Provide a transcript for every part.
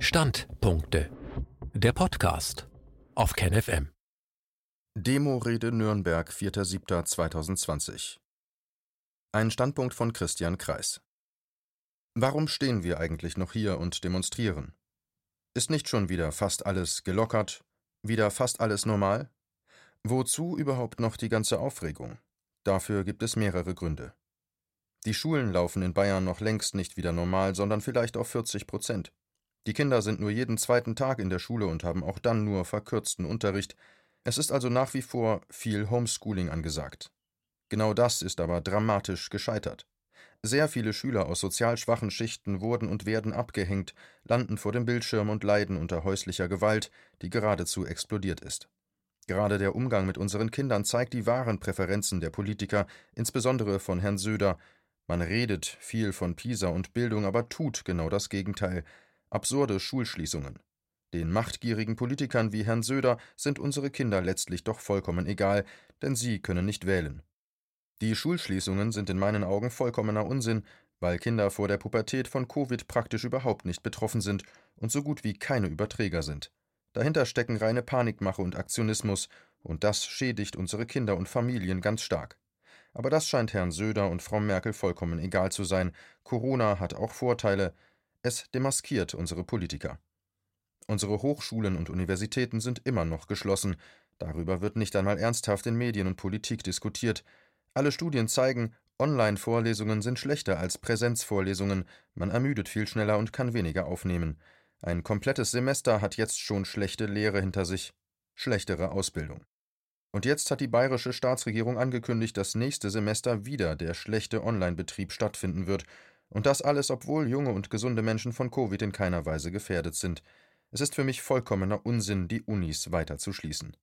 Standpunkte. Der Podcast auf KenFM. Demo-Rede Nürnberg, 4.7.2020. Ein Standpunkt von Christian Kreis. Warum stehen wir eigentlich noch hier und demonstrieren? Ist nicht schon wieder fast alles gelockert? Wieder fast alles normal? Wozu überhaupt noch die ganze Aufregung? Dafür gibt es mehrere Gründe. Die Schulen laufen in Bayern noch längst nicht wieder normal, sondern vielleicht auf 40 Prozent. Die Kinder sind nur jeden zweiten Tag in der Schule und haben auch dann nur verkürzten Unterricht. Es ist also nach wie vor viel Homeschooling angesagt. Genau das ist aber dramatisch gescheitert. Sehr viele Schüler aus sozial schwachen Schichten wurden und werden abgehängt, landen vor dem Bildschirm und leiden unter häuslicher Gewalt, die geradezu explodiert ist. Gerade der Umgang mit unseren Kindern zeigt die wahren Präferenzen der Politiker, insbesondere von Herrn Söder. Man redet viel von Pisa und Bildung, aber tut genau das Gegenteil absurde Schulschließungen. Den machtgierigen Politikern wie Herrn Söder sind unsere Kinder letztlich doch vollkommen egal, denn sie können nicht wählen. Die Schulschließungen sind in meinen Augen vollkommener Unsinn, weil Kinder vor der Pubertät von Covid praktisch überhaupt nicht betroffen sind und so gut wie keine Überträger sind. Dahinter stecken reine Panikmache und Aktionismus, und das schädigt unsere Kinder und Familien ganz stark. Aber das scheint Herrn Söder und Frau Merkel vollkommen egal zu sein. Corona hat auch Vorteile, es demaskiert unsere Politiker. Unsere Hochschulen und Universitäten sind immer noch geschlossen. Darüber wird nicht einmal ernsthaft in Medien und Politik diskutiert. Alle Studien zeigen, Online-Vorlesungen sind schlechter als Präsenzvorlesungen, man ermüdet viel schneller und kann weniger aufnehmen. Ein komplettes Semester hat jetzt schon schlechte Lehre hinter sich, schlechtere Ausbildung. Und jetzt hat die bayerische Staatsregierung angekündigt, dass nächste Semester wieder der schlechte Online-Betrieb stattfinden wird, und das alles, obwohl junge und gesunde Menschen von Covid in keiner Weise gefährdet sind. Es ist für mich vollkommener Unsinn, die Unis weiter zu schließen.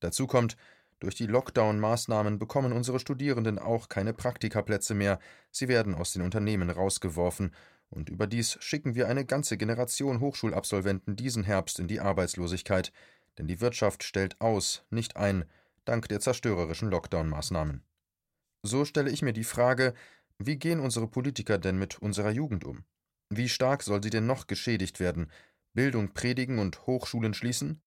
Dazu kommt, durch die Lockdown-Maßnahmen bekommen unsere Studierenden auch keine Praktikaplätze mehr, sie werden aus den Unternehmen rausgeworfen, und überdies schicken wir eine ganze Generation Hochschulabsolventen diesen Herbst in die Arbeitslosigkeit, denn die Wirtschaft stellt aus, nicht ein, dank der zerstörerischen Lockdown-Maßnahmen. So stelle ich mir die Frage, wie gehen unsere Politiker denn mit unserer Jugend um? Wie stark soll sie denn noch geschädigt werden? Bildung predigen und Hochschulen schließen?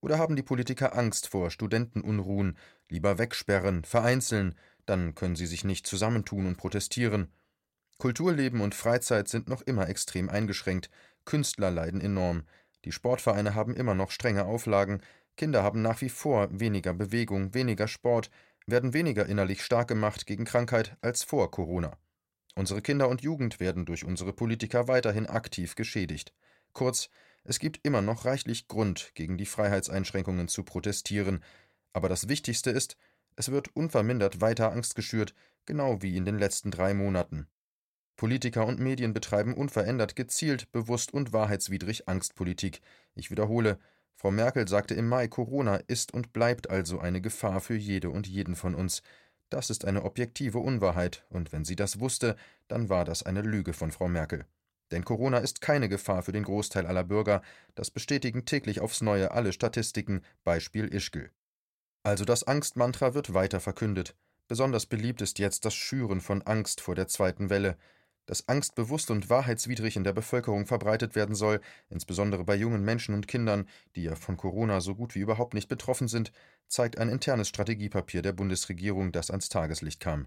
Oder haben die Politiker Angst vor Studentenunruhen, lieber wegsperren, vereinzeln, dann können sie sich nicht zusammentun und protestieren? Kulturleben und Freizeit sind noch immer extrem eingeschränkt, Künstler leiden enorm, die Sportvereine haben immer noch strenge Auflagen, Kinder haben nach wie vor weniger Bewegung, weniger Sport, werden weniger innerlich stark gemacht gegen Krankheit als vor Corona. Unsere Kinder und Jugend werden durch unsere Politiker weiterhin aktiv geschädigt. Kurz, es gibt immer noch reichlich Grund, gegen die Freiheitseinschränkungen zu protestieren, aber das Wichtigste ist, es wird unvermindert weiter Angst geschürt, genau wie in den letzten drei Monaten. Politiker und Medien betreiben unverändert gezielt, bewusst und wahrheitswidrig Angstpolitik. Ich wiederhole, Frau Merkel sagte im Mai, Corona ist und bleibt also eine Gefahr für jede und jeden von uns. Das ist eine objektive Unwahrheit, und wenn sie das wusste, dann war das eine Lüge von Frau Merkel. Denn Corona ist keine Gefahr für den Großteil aller Bürger, das bestätigen täglich aufs Neue alle Statistiken, Beispiel Ischgl. Also das Angstmantra wird weiter verkündet. Besonders beliebt ist jetzt das Schüren von Angst vor der zweiten Welle dass Angst bewusst und wahrheitswidrig in der Bevölkerung verbreitet werden soll, insbesondere bei jungen Menschen und Kindern, die ja von Corona so gut wie überhaupt nicht betroffen sind, zeigt ein internes Strategiepapier der Bundesregierung, das ans Tageslicht kam.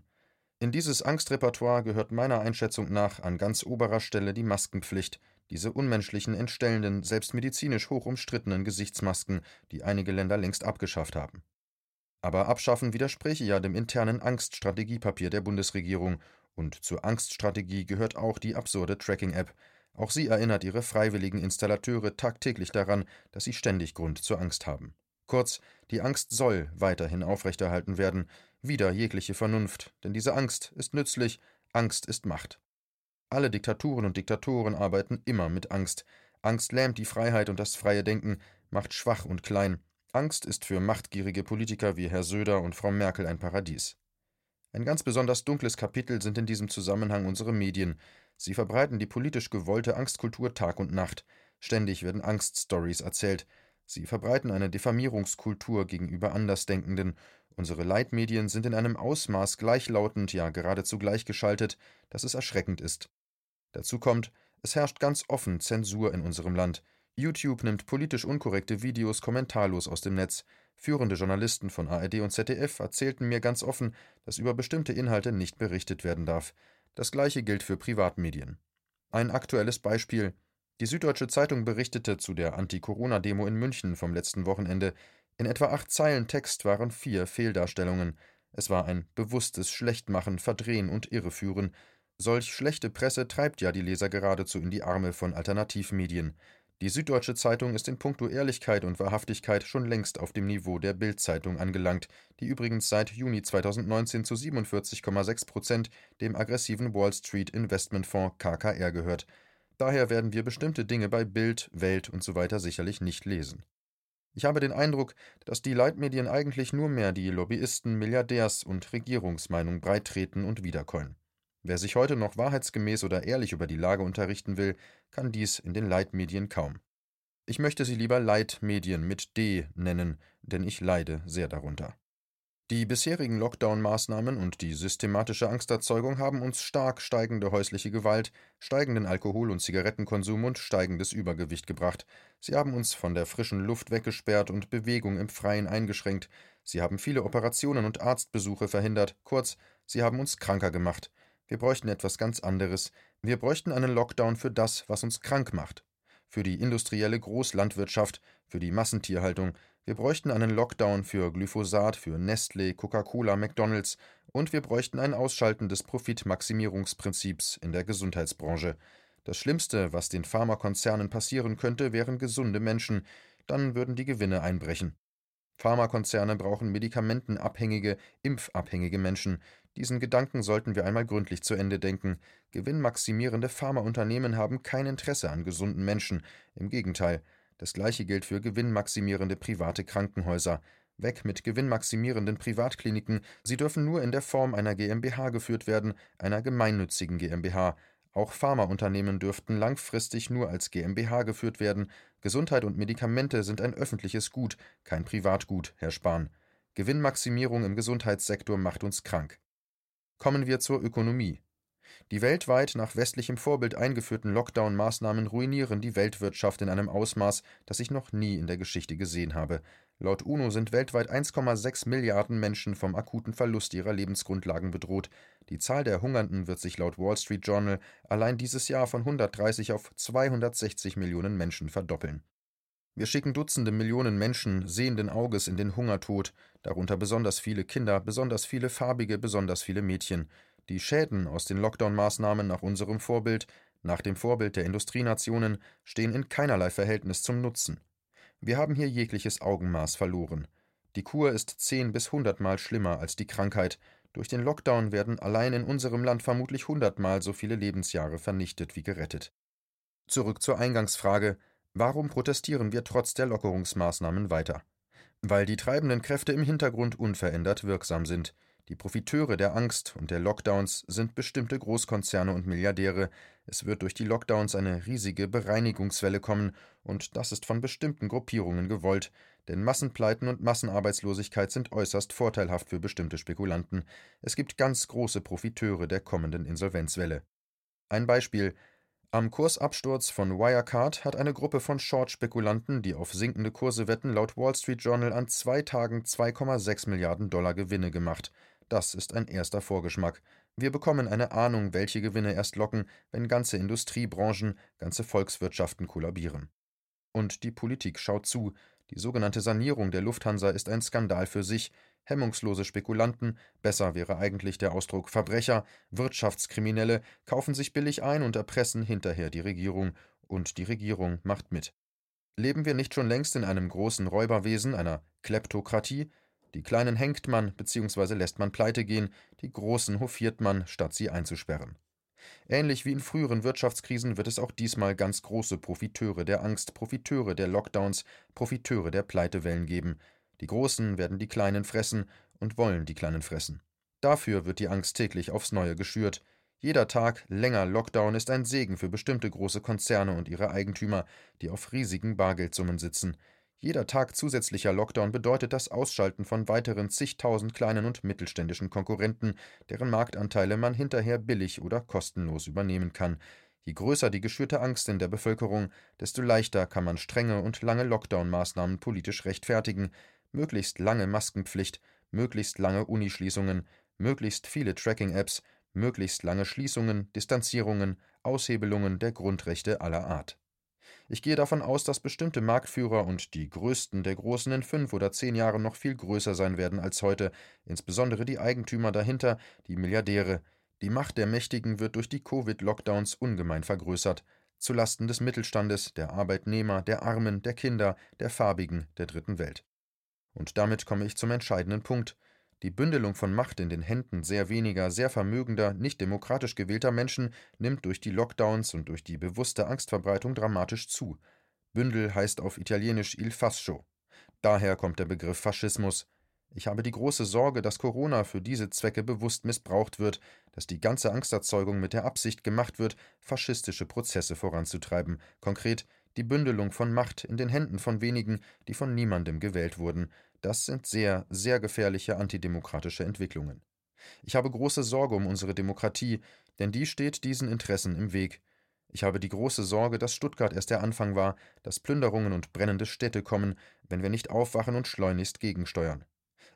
In dieses Angstrepertoire gehört meiner Einschätzung nach an ganz oberer Stelle die Maskenpflicht, diese unmenschlichen, entstellenden, selbst medizinisch hoch umstrittenen Gesichtsmasken, die einige Länder längst abgeschafft haben. Aber abschaffen widerspräche ja dem internen Angststrategiepapier der Bundesregierung und zur Angststrategie gehört auch die absurde Tracking-App. Auch sie erinnert ihre freiwilligen Installateure tagtäglich daran, dass sie ständig Grund zur Angst haben. Kurz, die Angst soll weiterhin aufrechterhalten werden, wider jegliche Vernunft, denn diese Angst ist nützlich, Angst ist Macht. Alle Diktaturen und Diktatoren arbeiten immer mit Angst. Angst lähmt die Freiheit und das freie Denken, macht schwach und klein. Angst ist für machtgierige Politiker wie Herr Söder und Frau Merkel ein Paradies. Ein ganz besonders dunkles Kapitel sind in diesem Zusammenhang unsere Medien. Sie verbreiten die politisch gewollte Angstkultur Tag und Nacht. Ständig werden Angststories erzählt. Sie verbreiten eine Diffamierungskultur gegenüber Andersdenkenden. Unsere Leitmedien sind in einem Ausmaß gleichlautend, ja geradezu gleichgeschaltet, dass es erschreckend ist. Dazu kommt, Es herrscht ganz offen Zensur in unserem Land. YouTube nimmt politisch unkorrekte Videos kommentarlos aus dem Netz. Führende Journalisten von ARD und ZDF erzählten mir ganz offen, dass über bestimmte Inhalte nicht berichtet werden darf. Das gleiche gilt für Privatmedien. Ein aktuelles Beispiel. Die Süddeutsche Zeitung berichtete zu der Anti-Corona-Demo in München vom letzten Wochenende. In etwa acht Zeilen Text waren vier Fehldarstellungen. Es war ein bewusstes Schlechtmachen, Verdrehen und Irreführen. Solch schlechte Presse treibt ja die Leser geradezu in die Arme von Alternativmedien. Die Süddeutsche Zeitung ist in puncto Ehrlichkeit und Wahrhaftigkeit schon längst auf dem Niveau der Bild-Zeitung angelangt, die übrigens seit Juni 2019 zu 47,6 Prozent dem aggressiven Wall Street Investmentfonds KKR gehört. Daher werden wir bestimmte Dinge bei Bild, Welt usw. So sicherlich nicht lesen. Ich habe den Eindruck, dass die Leitmedien eigentlich nur mehr die Lobbyisten, Milliardärs- und Regierungsmeinung breittreten und wiederkäuen. Wer sich heute noch wahrheitsgemäß oder ehrlich über die Lage unterrichten will, kann dies in den Leitmedien kaum. Ich möchte sie lieber Leitmedien mit D nennen, denn ich leide sehr darunter. Die bisherigen Lockdown-Maßnahmen und die systematische Angsterzeugung haben uns stark steigende häusliche Gewalt, steigenden Alkohol- und Zigarettenkonsum und steigendes Übergewicht gebracht. Sie haben uns von der frischen Luft weggesperrt und Bewegung im Freien eingeschränkt. Sie haben viele Operationen und Arztbesuche verhindert. Kurz, sie haben uns kranker gemacht. Wir bräuchten etwas ganz anderes. Wir bräuchten einen Lockdown für das, was uns krank macht. Für die industrielle Großlandwirtschaft, für die Massentierhaltung. Wir bräuchten einen Lockdown für Glyphosat, für Nestlé, Coca-Cola, McDonalds. Und wir bräuchten ein Ausschalten des Profitmaximierungsprinzips in der Gesundheitsbranche. Das Schlimmste, was den Pharmakonzernen passieren könnte, wären gesunde Menschen. Dann würden die Gewinne einbrechen. Pharmakonzerne brauchen medikamentenabhängige, impfabhängige Menschen. Diesen Gedanken sollten wir einmal gründlich zu Ende denken. Gewinnmaximierende Pharmaunternehmen haben kein Interesse an gesunden Menschen. Im Gegenteil. Das gleiche gilt für gewinnmaximierende private Krankenhäuser. Weg mit gewinnmaximierenden Privatkliniken. Sie dürfen nur in der Form einer GmbH geführt werden, einer gemeinnützigen GmbH. Auch Pharmaunternehmen dürften langfristig nur als GmbH geführt werden. Gesundheit und Medikamente sind ein öffentliches Gut, kein Privatgut, Herr Spahn. Gewinnmaximierung im Gesundheitssektor macht uns krank. Kommen wir zur Ökonomie. Die weltweit nach westlichem Vorbild eingeführten Lockdown-Maßnahmen ruinieren die Weltwirtschaft in einem Ausmaß, das ich noch nie in der Geschichte gesehen habe. Laut UNO sind weltweit 1,6 Milliarden Menschen vom akuten Verlust ihrer Lebensgrundlagen bedroht. Die Zahl der Hungernden wird sich laut Wall Street Journal allein dieses Jahr von 130 auf 260 Millionen Menschen verdoppeln. Wir schicken Dutzende Millionen Menschen sehenden Auges in den Hungertod, darunter besonders viele Kinder, besonders viele farbige, besonders viele Mädchen. Die Schäden aus den Lockdown-Maßnahmen nach unserem Vorbild, nach dem Vorbild der Industrienationen, stehen in keinerlei Verhältnis zum Nutzen. Wir haben hier jegliches Augenmaß verloren. Die Kur ist zehn bis hundertmal schlimmer als die Krankheit. Durch den Lockdown werden allein in unserem Land vermutlich hundertmal so viele Lebensjahre vernichtet wie gerettet. Zurück zur Eingangsfrage. Warum protestieren wir trotz der Lockerungsmaßnahmen weiter? Weil die treibenden Kräfte im Hintergrund unverändert wirksam sind. Die Profiteure der Angst und der Lockdowns sind bestimmte Großkonzerne und Milliardäre. Es wird durch die Lockdowns eine riesige Bereinigungswelle kommen, und das ist von bestimmten Gruppierungen gewollt, denn Massenpleiten und Massenarbeitslosigkeit sind äußerst vorteilhaft für bestimmte Spekulanten. Es gibt ganz große Profiteure der kommenden Insolvenzwelle. Ein Beispiel am Kursabsturz von Wirecard hat eine Gruppe von Short-Spekulanten, die auf sinkende Kurse wetten, laut Wall Street Journal an zwei Tagen 2,6 Milliarden Dollar Gewinne gemacht. Das ist ein erster Vorgeschmack. Wir bekommen eine Ahnung, welche Gewinne erst locken, wenn ganze Industriebranchen, ganze Volkswirtschaften kollabieren. Und die Politik schaut zu. Die sogenannte Sanierung der Lufthansa ist ein Skandal für sich. Hemmungslose Spekulanten, besser wäre eigentlich der Ausdruck Verbrecher, Wirtschaftskriminelle, kaufen sich billig ein und erpressen hinterher die Regierung, und die Regierung macht mit. Leben wir nicht schon längst in einem großen Räuberwesen, einer Kleptokratie? Die Kleinen hängt man bzw. lässt man pleite gehen, die Großen hofiert man, statt sie einzusperren. Ähnlich wie in früheren Wirtschaftskrisen wird es auch diesmal ganz große Profiteure der Angst, Profiteure der Lockdowns, Profiteure der Pleitewellen geben. Die Großen werden die Kleinen fressen und wollen die Kleinen fressen. Dafür wird die Angst täglich aufs Neue geschürt. Jeder Tag länger Lockdown ist ein Segen für bestimmte große Konzerne und ihre Eigentümer, die auf riesigen Bargeldsummen sitzen. Jeder Tag zusätzlicher Lockdown bedeutet das Ausschalten von weiteren zigtausend kleinen und mittelständischen Konkurrenten, deren Marktanteile man hinterher billig oder kostenlos übernehmen kann. Je größer die geschürte Angst in der Bevölkerung, desto leichter kann man strenge und lange Lockdown-Maßnahmen politisch rechtfertigen, möglichst lange Maskenpflicht, möglichst lange Unischließungen, möglichst viele Tracking-Apps, möglichst lange Schließungen, Distanzierungen, Aushebelungen der Grundrechte aller Art. Ich gehe davon aus, dass bestimmte Marktführer und die größten der Großen in fünf oder zehn Jahren noch viel größer sein werden als heute, insbesondere die Eigentümer dahinter, die Milliardäre. Die Macht der Mächtigen wird durch die Covid-Lockdowns ungemein vergrößert, zu Lasten des Mittelstandes, der Arbeitnehmer, der Armen, der Kinder, der Farbigen der dritten Welt. Und damit komme ich zum entscheidenden Punkt. Die Bündelung von Macht in den Händen sehr weniger, sehr vermögender, nicht demokratisch gewählter Menschen nimmt durch die Lockdowns und durch die bewusste Angstverbreitung dramatisch zu. Bündel heißt auf Italienisch il fascio. Daher kommt der Begriff Faschismus. Ich habe die große Sorge, dass Corona für diese Zwecke bewusst missbraucht wird, dass die ganze Angsterzeugung mit der Absicht gemacht wird, faschistische Prozesse voranzutreiben, konkret die Bündelung von Macht in den Händen von wenigen, die von niemandem gewählt wurden, das sind sehr, sehr gefährliche antidemokratische Entwicklungen. Ich habe große Sorge um unsere Demokratie, denn die steht diesen Interessen im Weg. Ich habe die große Sorge, dass Stuttgart erst der Anfang war, dass Plünderungen und brennende Städte kommen, wenn wir nicht aufwachen und schleunigst gegensteuern.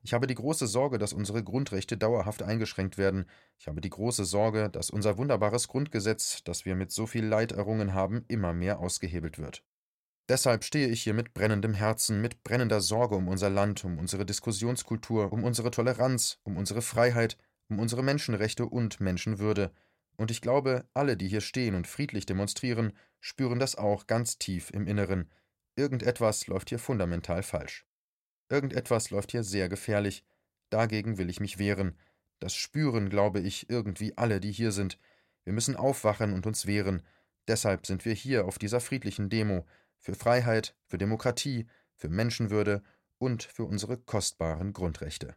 Ich habe die große Sorge, dass unsere Grundrechte dauerhaft eingeschränkt werden. Ich habe die große Sorge, dass unser wunderbares Grundgesetz, das wir mit so viel Leid errungen haben, immer mehr ausgehebelt wird. Deshalb stehe ich hier mit brennendem Herzen, mit brennender Sorge um unser Land, um unsere Diskussionskultur, um unsere Toleranz, um unsere Freiheit, um unsere Menschenrechte und Menschenwürde. Und ich glaube, alle, die hier stehen und friedlich demonstrieren, spüren das auch ganz tief im Inneren. Irgendetwas läuft hier fundamental falsch. Irgendetwas läuft hier sehr gefährlich. Dagegen will ich mich wehren. Das spüren, glaube ich, irgendwie alle, die hier sind. Wir müssen aufwachen und uns wehren. Deshalb sind wir hier auf dieser friedlichen Demo, für Freiheit, für Demokratie, für Menschenwürde und für unsere kostbaren Grundrechte.